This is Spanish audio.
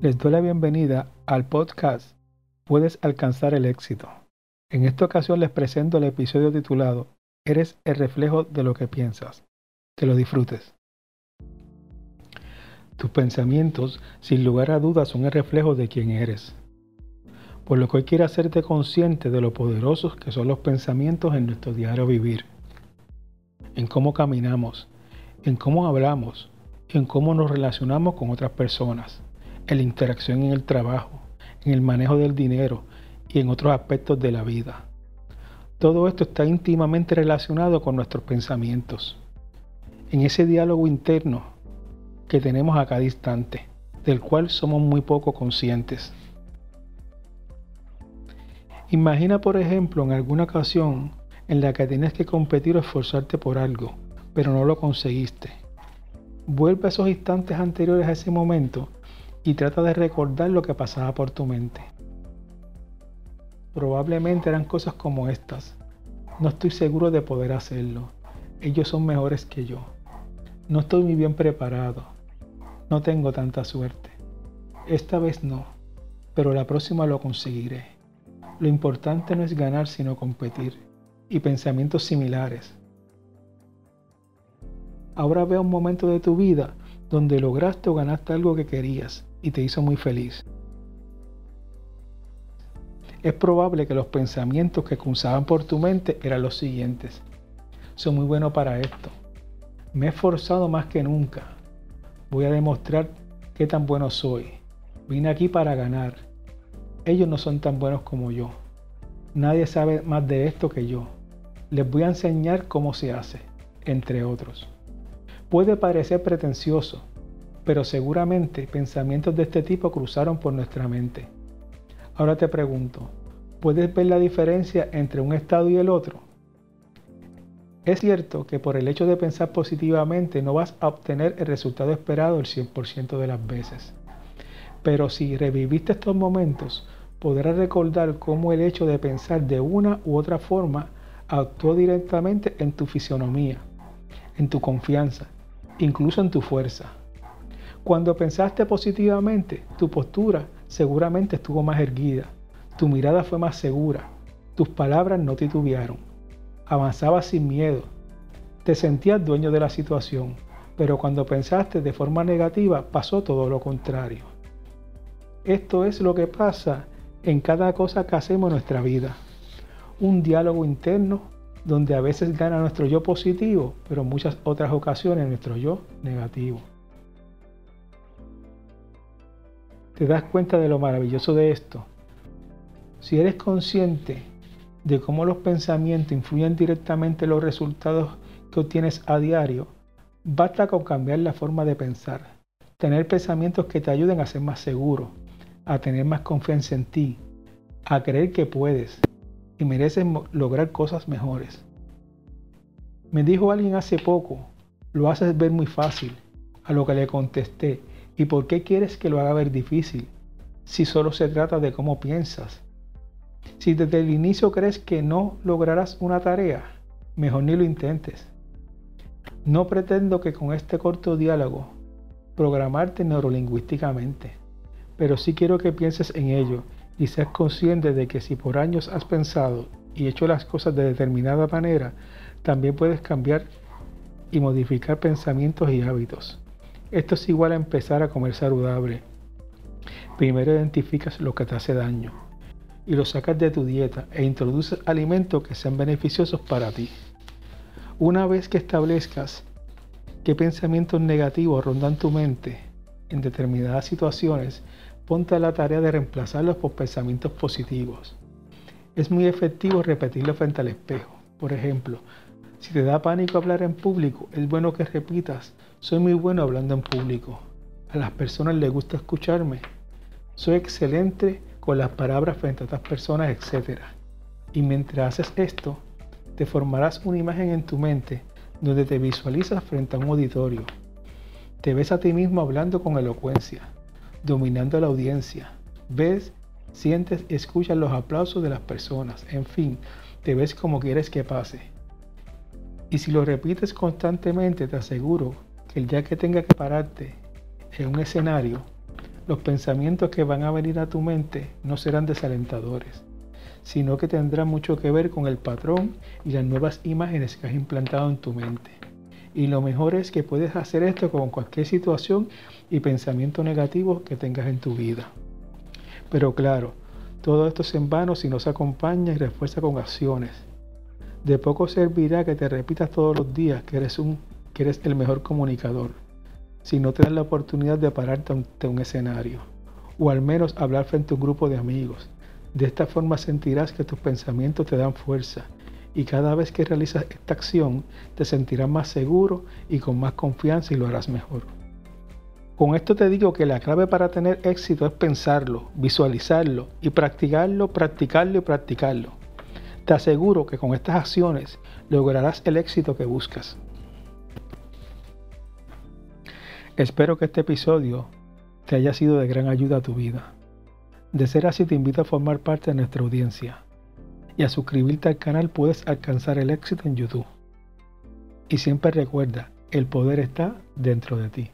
Les doy la bienvenida al podcast Puedes alcanzar el éxito. En esta ocasión les presento el episodio titulado Eres el reflejo de lo que piensas. Que lo disfrutes. Tus pensamientos, sin lugar a dudas, son el reflejo de quién eres. Por lo que hoy quiero hacerte consciente de lo poderosos que son los pensamientos en nuestro diario vivir. En cómo caminamos, en cómo hablamos, en cómo nos relacionamos con otras personas en la interacción en el trabajo, en el manejo del dinero y en otros aspectos de la vida. Todo esto está íntimamente relacionado con nuestros pensamientos, en ese diálogo interno que tenemos a cada instante, del cual somos muy poco conscientes. Imagina, por ejemplo, en alguna ocasión en la que tienes que competir o esforzarte por algo, pero no lo conseguiste. Vuelve a esos instantes anteriores a ese momento y trata de recordar lo que pasaba por tu mente. Probablemente eran cosas como estas. No estoy seguro de poder hacerlo. Ellos son mejores que yo. No estoy muy bien preparado. No tengo tanta suerte. Esta vez no, pero la próxima lo conseguiré. Lo importante no es ganar sino competir. Y pensamientos similares. Ahora vea un momento de tu vida donde lograste o ganaste algo que querías y te hizo muy feliz. Es probable que los pensamientos que cruzaban por tu mente eran los siguientes. Soy muy bueno para esto. Me he esforzado más que nunca. Voy a demostrar qué tan bueno soy. Vine aquí para ganar. Ellos no son tan buenos como yo. Nadie sabe más de esto que yo. Les voy a enseñar cómo se hace, entre otros. Puede parecer pretencioso, pero seguramente pensamientos de este tipo cruzaron por nuestra mente. Ahora te pregunto, ¿puedes ver la diferencia entre un estado y el otro? Es cierto que por el hecho de pensar positivamente no vas a obtener el resultado esperado el 100% de las veces. Pero si reviviste estos momentos, podrás recordar cómo el hecho de pensar de una u otra forma actuó directamente en tu fisionomía, en tu confianza, incluso en tu fuerza. Cuando pensaste positivamente, tu postura seguramente estuvo más erguida, tu mirada fue más segura, tus palabras no titubearon, avanzabas sin miedo, te sentías dueño de la situación, pero cuando pensaste de forma negativa pasó todo lo contrario. Esto es lo que pasa en cada cosa que hacemos en nuestra vida. Un diálogo interno donde a veces gana nuestro yo positivo, pero en muchas otras ocasiones nuestro yo negativo. te das cuenta de lo maravilloso de esto. Si eres consciente de cómo los pensamientos influyen directamente en los resultados que obtienes a diario, basta con cambiar la forma de pensar. Tener pensamientos que te ayuden a ser más seguro, a tener más confianza en ti, a creer que puedes y mereces lograr cosas mejores. Me dijo alguien hace poco, lo haces ver muy fácil, a lo que le contesté, ¿Y por qué quieres que lo haga ver difícil? Si solo se trata de cómo piensas. Si desde el inicio crees que no lograrás una tarea, mejor ni lo intentes. No pretendo que con este corto diálogo programarte neurolingüísticamente, pero sí quiero que pienses en ello y seas consciente de que si por años has pensado y hecho las cosas de determinada manera, también puedes cambiar y modificar pensamientos y hábitos. Esto es igual a empezar a comer saludable. Primero identificas lo que te hace daño y lo sacas de tu dieta e introduces alimentos que sean beneficiosos para ti. Una vez que establezcas qué pensamientos negativos rondan tu mente en determinadas situaciones, ponte a la tarea de reemplazarlos por pensamientos positivos. Es muy efectivo repetirlo frente al espejo. Por ejemplo, si te da pánico hablar en público, es bueno que repitas, soy muy bueno hablando en público. A las personas les gusta escucharme. Soy excelente con las palabras frente a otras personas, etc. Y mientras haces esto, te formarás una imagen en tu mente donde te visualizas frente a un auditorio. Te ves a ti mismo hablando con elocuencia, dominando la audiencia. Ves, sientes escuchas los aplausos de las personas. En fin, te ves como quieres que pase. Y si lo repites constantemente, te aseguro que el día que tenga que pararte en un escenario, los pensamientos que van a venir a tu mente no serán desalentadores, sino que tendrán mucho que ver con el patrón y las nuevas imágenes que has implantado en tu mente. Y lo mejor es que puedes hacer esto con cualquier situación y pensamiento negativo que tengas en tu vida. Pero claro, todo esto es en vano si no se acompaña y refuerza con acciones. De poco servirá que te repitas todos los días que eres, un, que eres el mejor comunicador, si no te das la oportunidad de pararte ante un escenario, o al menos hablar frente a un grupo de amigos. De esta forma sentirás que tus pensamientos te dan fuerza y cada vez que realizas esta acción te sentirás más seguro y con más confianza y lo harás mejor. Con esto te digo que la clave para tener éxito es pensarlo, visualizarlo y practicarlo, practicarlo y practicarlo. Te aseguro que con estas acciones lograrás el éxito que buscas. Espero que este episodio te haya sido de gran ayuda a tu vida. De ser así te invito a formar parte de nuestra audiencia y a suscribirte al canal puedes alcanzar el éxito en YouTube. Y siempre recuerda, el poder está dentro de ti.